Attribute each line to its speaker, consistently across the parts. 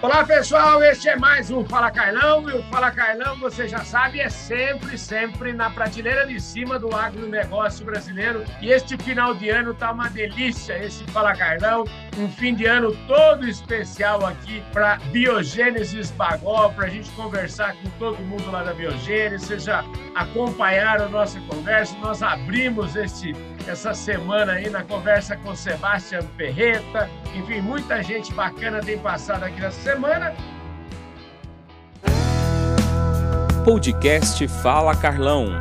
Speaker 1: Olá pessoal, este é mais um Fala Carlão e o Fala Carlão, você já sabe, é sempre, sempre na prateleira de cima do agronegócio brasileiro. E este final de ano tá uma delícia, esse Fala Carlão, um fim de ano todo especial aqui para Biogênesis Bagó, para a gente conversar com todo mundo lá da Biogênesis. Vocês já acompanharam a nossa conversa, nós abrimos este essa semana aí na conversa com Sebastião Ferreta. Enfim, muita gente bacana tem passado aqui nessa semana.
Speaker 2: Podcast Fala Carlão.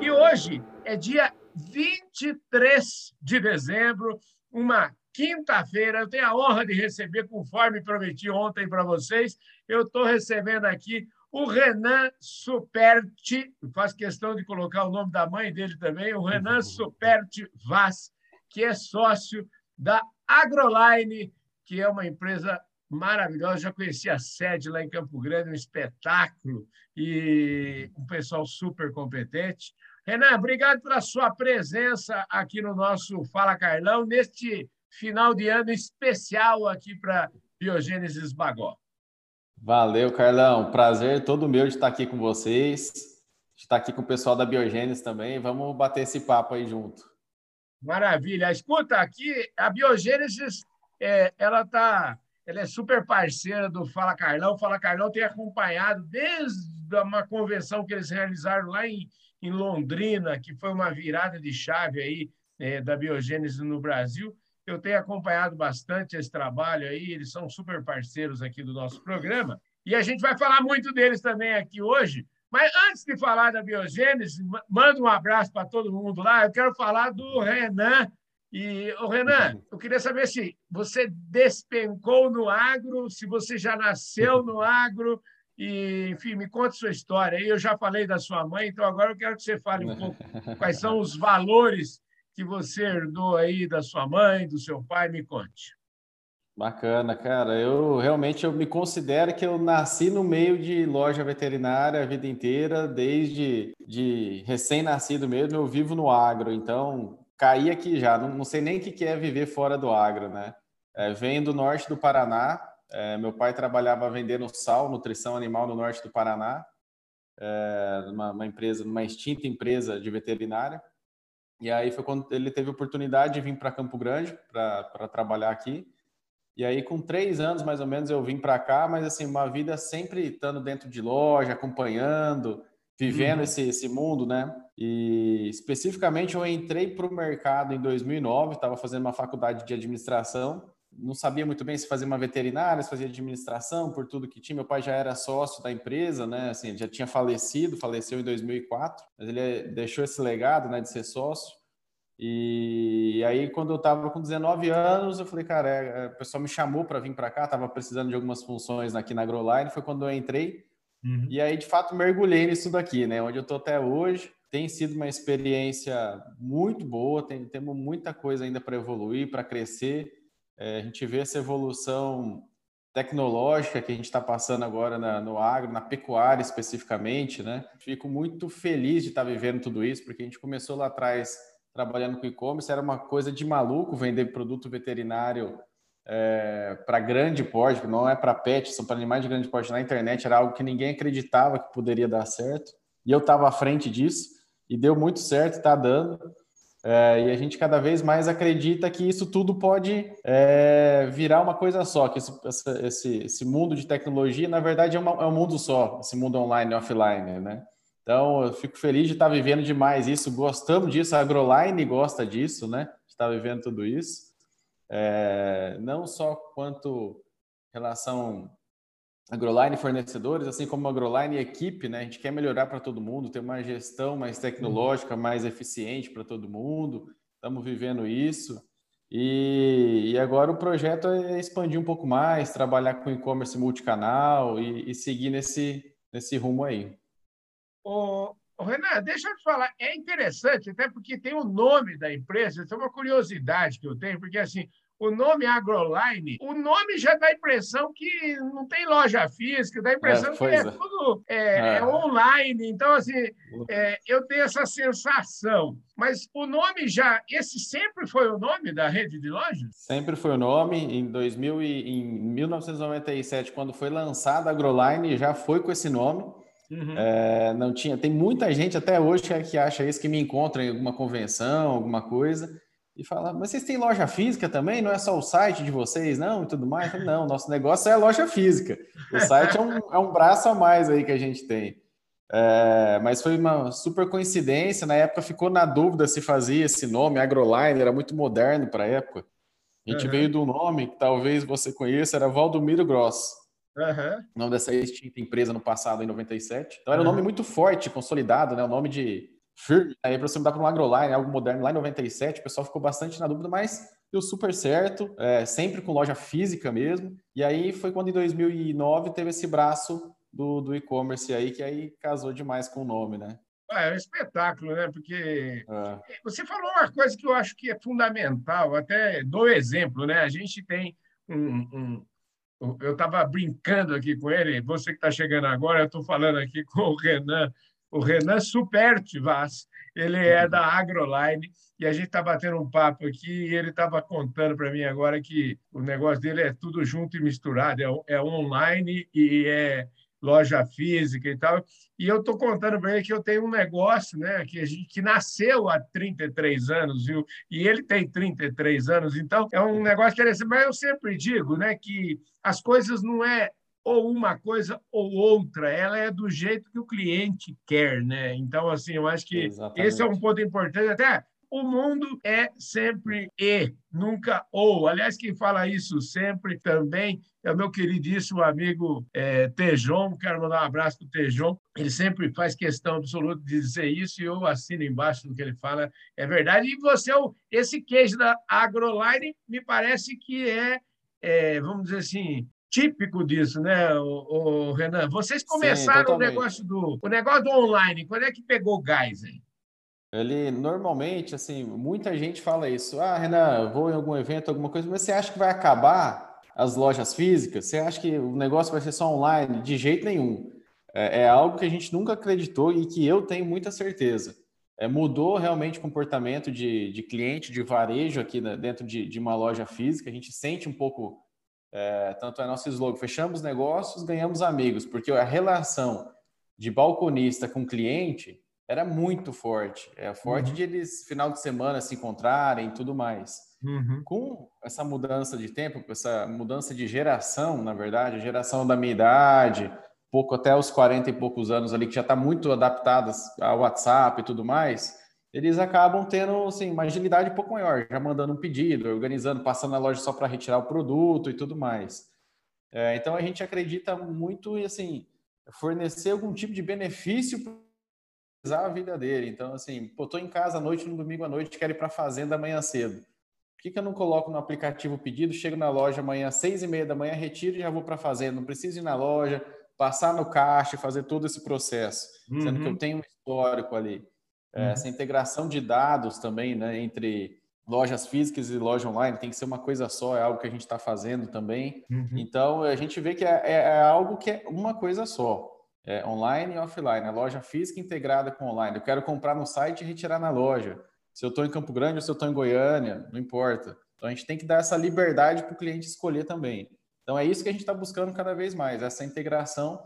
Speaker 1: E hoje é dia 23 de dezembro, uma quinta-feira. Eu tenho a honra de receber, conforme prometi ontem para vocês, eu estou recebendo aqui o Renan Superti, faço questão de colocar o nome da mãe dele também, o Renan Superti Vaz, que é sócio da Agroline, que é uma empresa maravilhosa. Já conheci a sede lá em Campo Grande, um espetáculo e um pessoal super competente. Renan, obrigado pela sua presença aqui no nosso Fala Carlão, neste final de ano especial aqui para Biogênesis Bagó.
Speaker 3: Valeu, Carlão. Prazer todo meu de estar aqui com vocês, de estar aqui com o pessoal da Biogênesis também. Vamos bater esse papo aí junto.
Speaker 1: Maravilha. Escuta, aqui a Biogênesis, é, ela tá, ela é super parceira do Fala Carlão. Fala Carlão tem acompanhado desde uma convenção que eles realizaram lá em, em Londrina, que foi uma virada de chave aí é, da Biogênesis no Brasil eu tenho acompanhado bastante esse trabalho aí, eles são super parceiros aqui do nosso programa, e a gente vai falar muito deles também aqui hoje. Mas antes de falar da biogênese, manda um abraço para todo mundo lá. Eu quero falar do Renan. E, o Renan, eu queria saber se você despencou no agro, se você já nasceu no agro, e, enfim, me conta sua história. Eu já falei da sua mãe, então agora eu quero que você fale um pouco quais são os valores que você herdou aí da sua mãe, do seu pai? Me conte.
Speaker 3: Bacana, cara. Eu realmente eu me considero que eu nasci no meio de loja veterinária a vida inteira, desde de recém-nascido mesmo, eu vivo no agro, então caí aqui já. Não, não sei nem o que é viver fora do agro, né? É, venho do norte do Paraná. É, meu pai trabalhava vendendo sal, nutrição animal no norte do Paraná, é, numa, uma empresa, numa extinta empresa de veterinária. E aí foi quando ele teve a oportunidade de vir para Campo Grande para trabalhar aqui. E aí, com três anos mais ou menos, eu vim para cá, mas assim, uma vida sempre estando dentro de loja, acompanhando, vivendo uhum. esse, esse mundo, né? E especificamente eu entrei para o mercado em 2009, estava fazendo uma faculdade de administração, não sabia muito bem se fazia uma veterinária, se fazia administração, por tudo que tinha. Meu pai já era sócio da empresa, né? Assim, já tinha falecido, faleceu em 2004, mas ele deixou esse legado, né, de ser sócio. E aí, quando eu estava com 19 anos, eu falei, cara, é, o pessoal me chamou para vir para cá, estava precisando de algumas funções aqui na Agroline, foi quando eu entrei. Uhum. E aí, de fato, mergulhei nisso daqui, né? Onde eu estou até hoje. Tem sido uma experiência muito boa, tem, temos muita coisa ainda para evoluir, para crescer. É, a gente vê essa evolução tecnológica que a gente está passando agora na, no agro, na pecuária especificamente, né? Fico muito feliz de estar tá vivendo tudo isso, porque a gente começou lá atrás trabalhando com e-commerce, era uma coisa de maluco vender produto veterinário é, para grande porte, não é para pet, são para animais de grande porte na internet, era algo que ninguém acreditava que poderia dar certo, e eu estava à frente disso, e deu muito certo, está dando. É, e a gente cada vez mais acredita que isso tudo pode é, virar uma coisa só, que esse, esse, esse, mundo de tecnologia, na verdade, é, uma, é um mundo só, esse mundo online e offline, né? Então, eu fico feliz de estar vivendo demais isso, gostamos disso, a AgroLine gosta disso, né? De estar vivendo tudo isso. É, não só quanto relação AgroLine fornecedores, assim como AgroLine equipe, né? A gente quer melhorar para todo mundo, ter uma gestão mais tecnológica, mais eficiente para todo mundo. Estamos vivendo isso. E, e, agora o projeto é expandir um pouco mais, trabalhar com e-commerce multicanal e, e seguir nesse, nesse rumo aí.
Speaker 1: Ô, Renan, deixa eu te falar, é interessante, até porque tem o nome da empresa, isso é uma curiosidade que eu tenho, porque assim, o nome Agroline, o nome já dá a impressão que não tem loja física, dá a impressão é, que é, é, tudo é, é, é. online. Então, assim, é, eu tenho essa sensação. Mas o nome já, esse sempre foi o nome da rede de lojas?
Speaker 3: Sempre foi o nome. Em 2000 e, em 1997, quando foi lançada a Agroline, já foi com esse nome. Uhum. É, não tinha. Tem muita gente até hoje que acha isso, que me encontra em alguma convenção, alguma coisa e fala, mas vocês têm loja física também? Não é só o site de vocês, não? E tudo mais? Não, nosso negócio é a loja física. O site é um, é um braço a mais aí que a gente tem. É, mas foi uma super coincidência. Na época ficou na dúvida se fazia esse nome, Agroline, era muito moderno para a época. A gente uhum. veio do nome que talvez você conheça, era Valdomiro Gross. Uhum. O nome dessa extinta empresa no passado, em 97. Então era um nome muito forte, consolidado, né? O nome de firme. Aí para você mudar para um agroline, algo moderno, lá em 97, o pessoal ficou bastante na dúvida, mas deu super certo, é, sempre com loja física mesmo. E aí foi quando em 2009 teve esse braço do, do e-commerce aí, que aí casou demais com o nome, né?
Speaker 1: Ah, é um espetáculo, né? Porque é. você falou uma coisa que eu acho que é fundamental, até dou exemplo, né? A gente tem um, um eu estava brincando aqui com ele, você que está chegando agora, eu estou falando aqui com o Renan o Renan Superti Vaz, ele é da Agroline, e a gente está batendo um papo aqui e ele estava contando para mim agora que o negócio dele é tudo junto e misturado, é, é online e é loja física e tal. E eu estou contando para ele que eu tenho um negócio né, que, a gente, que nasceu há 33 anos, viu? e ele tem 33 anos, então é um negócio interessante. Mas eu sempre digo né, que as coisas não é ou uma coisa ou outra, ela é do jeito que o cliente quer, né? Então, assim, eu acho que Exatamente. esse é um ponto importante. Até o mundo é sempre e, nunca ou. Aliás, quem fala isso sempre também é o meu queridíssimo amigo é, Tejon. Quero mandar um abraço para o Tejon. Ele sempre faz questão absoluta de dizer isso e eu assino embaixo do que ele fala. É verdade. E você, esse queijo da Agroline, me parece que é, é vamos dizer assim, típico disso, né, o, o Renan? Vocês começaram Sim, o negócio do o negócio do online. Quando é que pegou gás hein?
Speaker 3: Ele normalmente, assim, muita gente fala isso. Ah, Renan, vou em algum evento, alguma coisa, mas você acha que vai acabar as lojas físicas? Você acha que o negócio vai ser só online? De jeito nenhum. É, é algo que a gente nunca acreditou e que eu tenho muita certeza. É, mudou realmente o comportamento de, de cliente, de varejo aqui né, dentro de, de uma loja física. A gente sente um pouco é, tanto é nosso slogan: fechamos negócios, ganhamos amigos, porque a relação de balconista com cliente era muito forte. É forte uhum. de eles, final de semana, se encontrarem e tudo mais. Uhum. Com essa mudança de tempo, essa mudança de geração, na verdade, geração da minha idade, pouco até os 40 e poucos anos ali, que já está muito adaptadas ao WhatsApp e tudo mais, eles acabam tendo assim, uma agilidade um pouco maior, já mandando um pedido, organizando, passando na loja só para retirar o produto e tudo mais. É, então a gente acredita muito em assim, fornecer algum tipo de benefício para a vida dele. Então, assim, pô, tô em casa à noite, no domingo à noite, quero ir para a fazenda amanhã cedo. Por que, que eu não coloco no aplicativo o pedido, chego na loja amanhã às seis e meia da manhã, retiro e já vou para a fazenda? Não preciso ir na loja, passar no caixa, fazer todo esse processo, uhum. sendo que eu uhum. tenho um histórico ali. É, uhum. Essa integração de dados também, né, entre lojas físicas e loja online, tem que ser uma coisa só, é algo que a gente está fazendo também. Uhum. Então, a gente vê que é, é, é, algo que é uma coisa só, é online e offline, a loja física integrada com online. Eu quero comprar no site e retirar na loja. Se eu estou em Campo Grande ou se eu estou em Goiânia, não importa. Então, a gente tem que dar essa liberdade para o cliente escolher também. Então, é isso que a gente está buscando cada vez mais, essa integração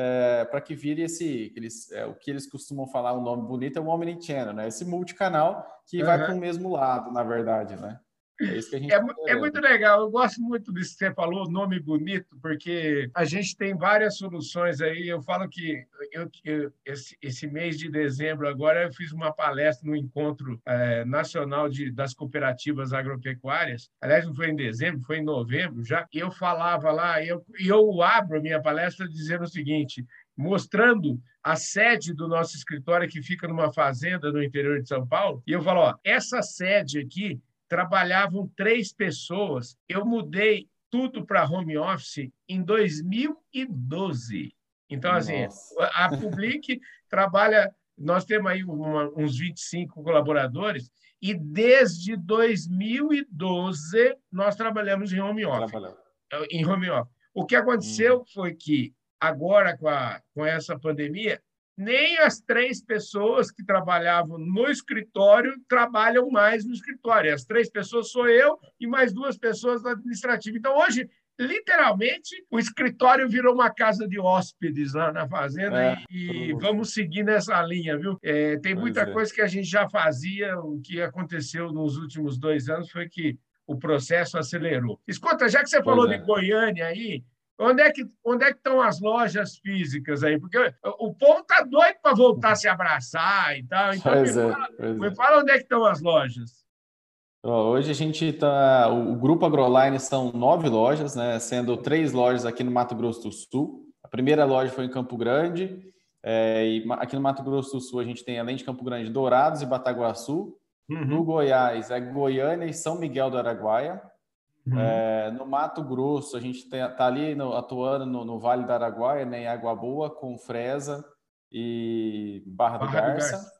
Speaker 3: é, para que vire esse, eles, é, o que eles costumam falar, um nome bonito é o Omnichannel, né? Esse multicanal que uhum. vai para o mesmo lado, na verdade, né?
Speaker 1: É isso que a gente é, tá é muito legal. Eu gosto muito disso que você falou, nome bonito, porque a gente tem várias soluções aí. Eu falo que eu, eu esse, esse, mês de dezembro agora eu fiz uma palestra no encontro é, nacional de, das cooperativas agropecuárias. Aliás, não foi em dezembro, foi em novembro já. E eu falava lá, e eu, eu abro a minha palestra dizendo o seguinte: mostrando a sede do nosso escritório que fica numa fazenda no interior de São Paulo. E eu falo, ó, essa sede aqui trabalhavam três pessoas. Eu mudei tudo para home office em 2012. Então, assim, Nossa. a Public trabalha. Nós temos aí uma, uns 25 colaboradores E desde 2012 nós trabalhamos em home office. Em home office. O que aconteceu hum. foi que agora com, a, com essa pandemia, nem as três pessoas que trabalhavam no escritório trabalham mais no escritório. As três pessoas sou eu e mais duas pessoas no administrativo. Então, hoje, literalmente, o escritório virou uma casa de hóspedes lá na fazenda é, e, vamos seguir nessa linha, viu? É, tem muita é. coisa que a gente já fazia, o que aconteceu nos últimos dois anos foi que o processo acelerou. Escuta, já que você pois falou é. de Goiânia aí, Onde é, que, onde é que estão as lojas físicas aí? Porque o povo está doido para voltar a se abraçar e tal. Então, pois me, é, fala, me é. fala onde é que estão as lojas.
Speaker 3: Hoje a gente está. O Grupo AgroLine são nove lojas, né? Sendo três lojas aqui no Mato Grosso do Sul. A primeira loja foi em Campo Grande. É, e aqui no Mato Grosso do Sul a gente tem, além de Campo Grande, Dourados e Bataguaçu. Uhum. No Goiás é Goiânia e São Miguel do Araguaia. Uhum. É, no Mato Grosso, a gente está ali no, atuando no, no, Vale do Araguaia, né, em Água Boa, com Fresa e Barra, Barra do Garça. Do Garça.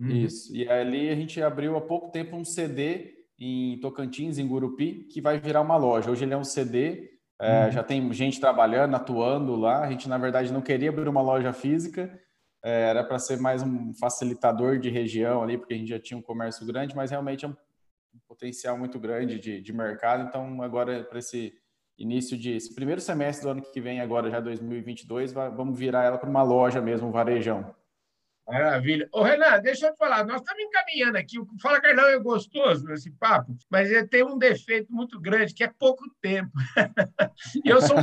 Speaker 3: Uhum. Isso. E ali a gente abriu há pouco tempo um CD em Tocantins, em Gurupi, que vai virar uma loja. Hoje ele é um CD, é, uhum. já tem gente trabalhando, atuando lá. A gente, na verdade, não queria abrir uma loja física, é, era para ser mais um facilitador de região ali, porque a gente já tinha um comércio grande, mas realmente é um um potencial muito grande de, de mercado. Então, agora, para esse início de esse primeiro semestre do ano que vem, agora já 2022, vamos virar ela para uma loja mesmo, um varejão.
Speaker 1: Maravilha. Ô, Renan, deixa eu te falar, nós estamos encaminhando aqui. O Fala Carlão é gostoso esse papo, mas ele tem um defeito muito grande, que é pouco tempo. eu, sou um,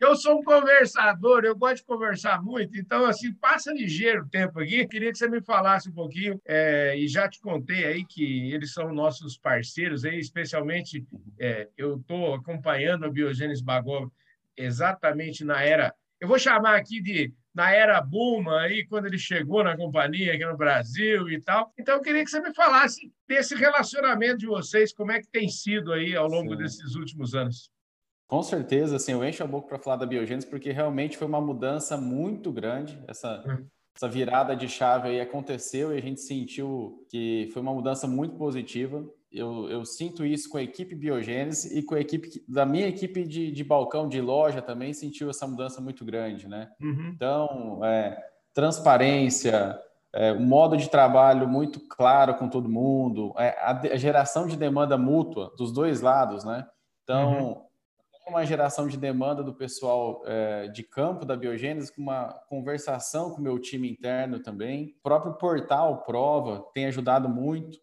Speaker 1: eu sou um conversador, eu gosto de conversar muito, então, assim, passa ligeiro o tempo aqui. Queria que você me falasse um pouquinho, é, e já te contei aí que eles são nossos parceiros, aí, especialmente é, eu estou acompanhando a Biogênese Bagó exatamente na era. Eu vou chamar aqui de na era Buma, aí, quando ele chegou na companhia aqui no Brasil e tal. Então, eu queria que você me falasse desse relacionamento de vocês, como é que tem sido aí ao longo Sim. desses últimos anos.
Speaker 3: Com certeza, assim, eu encho a boca para falar da Biogênese, porque realmente foi uma mudança muito grande, essa, uhum. essa virada de chave aí aconteceu e a gente sentiu que foi uma mudança muito positiva eu, eu, sinto isso com a equipe Biogênese e com a equipe da minha equipe de, de balcão de loja também sentiu essa mudança muito grande, né? Uhum. Então, é, transparência, é, um modo de trabalho muito claro com todo mundo, é, a, a, geração de demanda mútua dos dois lados, né? Então, uhum. uma geração de demanda do pessoal é, de campo da Biogênese, com uma conversação com o meu time interno também. O próprio portal Prova tem ajudado muito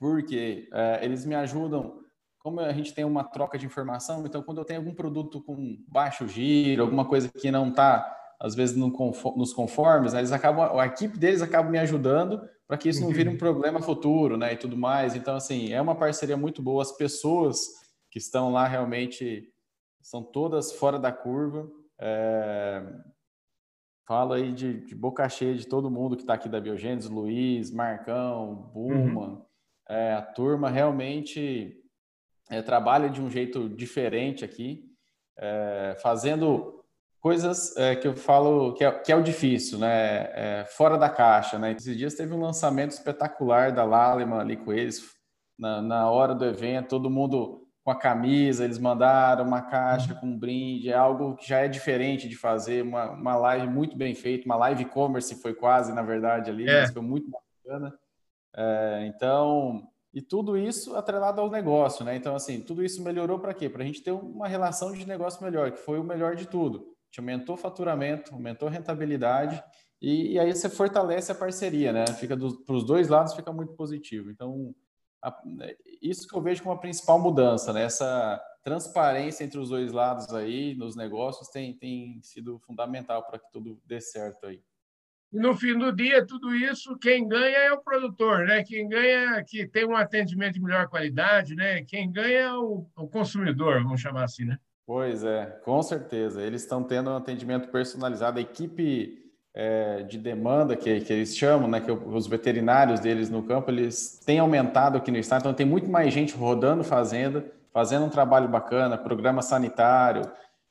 Speaker 3: porque é, eles me ajudam. Como a gente tem uma troca de informação, então quando eu tenho algum produto com baixo giro, alguma coisa que não está, às vezes, no conform, nos conformes, né, eles acabam, a equipe deles acaba me ajudando para que isso não vire um uhum. problema futuro, né, e tudo mais. Então, assim, é uma parceria muito boa. As pessoas que estão lá realmente são todas fora da curva. É... Falo aí de, de, boca cheia de todo mundo que está aqui da Biogênese, Luiz, Marcão, Buma, uhum. É, a turma realmente é, trabalha de um jeito diferente aqui, é, fazendo coisas é, que eu falo que é, que é o difícil, né? É, fora da caixa, né? Esses dias teve um lançamento espetacular da Laleman ali com eles, na, na hora do evento, todo mundo com a camisa, eles mandaram uma caixa com um brinde, é algo que já é diferente de fazer, uma, uma live muito bem feita, uma live e-commerce foi quase, na verdade, ali, é. mas foi muito bacana. É, então, e tudo isso atrelado ao negócio, né? Então, assim, tudo isso melhorou para quê? Para a gente ter uma relação de negócio melhor, que foi o melhor de tudo. A gente aumentou faturamento, aumentou rentabilidade e, e aí você fortalece a parceria, né? Fica para os dois lados fica muito positivo. Então, a, isso que eu vejo como a principal mudança, né? Essa transparência entre os dois lados aí nos negócios tem, tem sido fundamental para que tudo dê certo aí.
Speaker 1: E no fim do dia, tudo isso, quem ganha é o produtor, né? Quem ganha é que tem um atendimento de melhor qualidade, né? Quem ganha é o, o consumidor, vamos chamar assim, né?
Speaker 3: Pois é, com certeza. Eles estão tendo um atendimento personalizado. A equipe é, de demanda que, que eles chamam, né? Que os veterinários deles no campo, eles têm aumentado aqui no estado. Então tem muito mais gente rodando fazenda, fazendo um trabalho bacana, programa sanitário.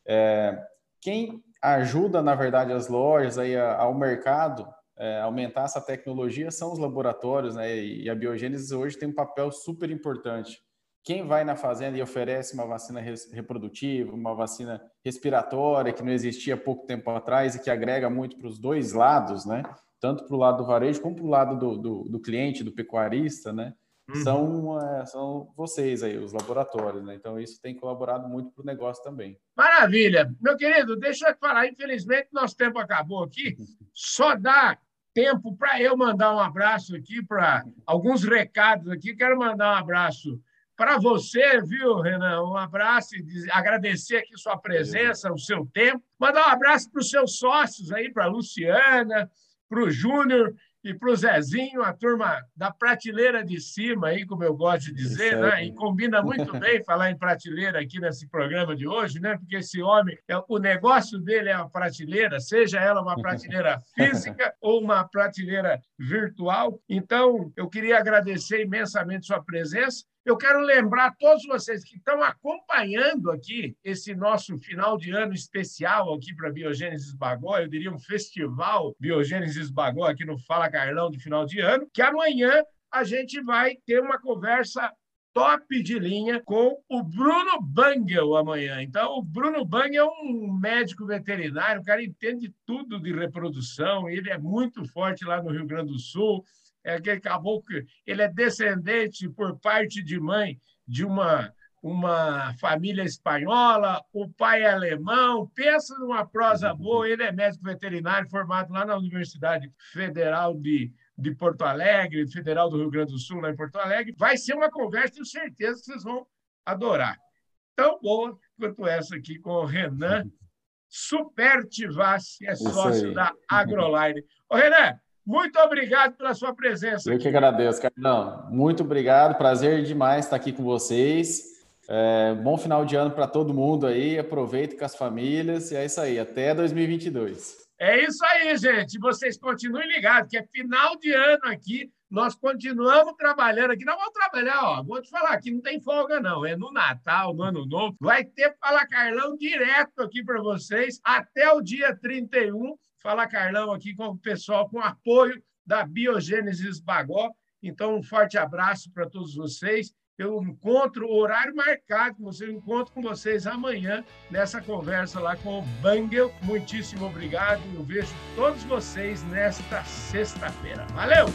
Speaker 3: É, quem ajuda, na verdade, as lojas aí ao mercado é, aumentar essa tecnologia são os laboratórios, né? E a biogênese hoje tem um papel super importante. Quem vai na fazenda e oferece uma vacina reprodutiva, uma vacina respiratória que não existia há pouco tempo atrás e que agrega muito para os dois lados, né? Tanto para o lado do varejo como para o lado do, do, do, cliente, do pecuarista, né? Uhum. São, é, são vocês aí, os laboratórios, né? Então isso tem colaborado muito para o negócio também.
Speaker 1: Maravilha. Meu querido, deixa eu falar, infelizmente nosso tempo acabou aqui. Só dá tempo para eu mandar um abraço aqui para alguns recados aqui. Quero mandar um abraço para você, viu, Renan? Um abraço e agradecer aqui sua presença, o seu tempo. Mandar um abraço para os seus sócios aí, para a Luciana, para o Júnior e para o Zezinho, a turma da prateleira de cima, aí, como eu gosto de dizer, né? e combina muito bem falar em prateleira aqui nesse programa de hoje, né? porque esse homem, é, o negócio dele é a prateleira, seja ela uma prateleira física ou uma prateleira virtual. Então, eu queria agradecer imensamente sua presença eu quero lembrar a todos vocês que estão acompanhando aqui esse nosso final de ano especial aqui para Biogênesis Bagó, eu diria um festival Biogênesis Bagó aqui no Fala Carlão de final de ano, que amanhã a gente vai ter uma conversa top de linha com o Bruno Bangel amanhã. Então, o Bruno Bangel é um médico veterinário, o cara entende tudo de reprodução, ele é muito forte lá no Rio Grande do Sul é que acabou que ele é descendente por parte de mãe de uma uma família espanhola, o pai é alemão, pensa numa prosa boa, ele é médico veterinário formado lá na Universidade Federal de, de Porto Alegre, Federal do Rio Grande do Sul, lá em Porto Alegre. Vai ser uma conversa, tenho certeza que vocês vão adorar. Tão boa quanto essa aqui com o Renan Supertivassi, é sócio da Agroline. Ô, Renan, muito obrigado pela sua presença.
Speaker 3: Eu que agradeço, Carlão. Muito obrigado, prazer demais estar aqui com vocês. É, bom final de ano para todo mundo aí. Aproveite com as famílias e é isso aí. Até 2022.
Speaker 1: É isso aí, gente. Vocês continuem ligados, que é final de ano aqui. Nós continuamos trabalhando aqui. Nós vamos trabalhar, ó. Vou te falar aqui, não tem folga, não. É no Natal, no Ano Novo. Vai ter Fala Carlão direto aqui para vocês até o dia 31 Fala Carlão aqui com o pessoal, com apoio da Biogênesis Bagó. Então, um forte abraço para todos vocês. Eu encontro o horário marcado, você encontro com vocês amanhã nessa conversa lá com o Bangel. Muitíssimo obrigado. Eu vejo todos vocês nesta sexta-feira. Valeu!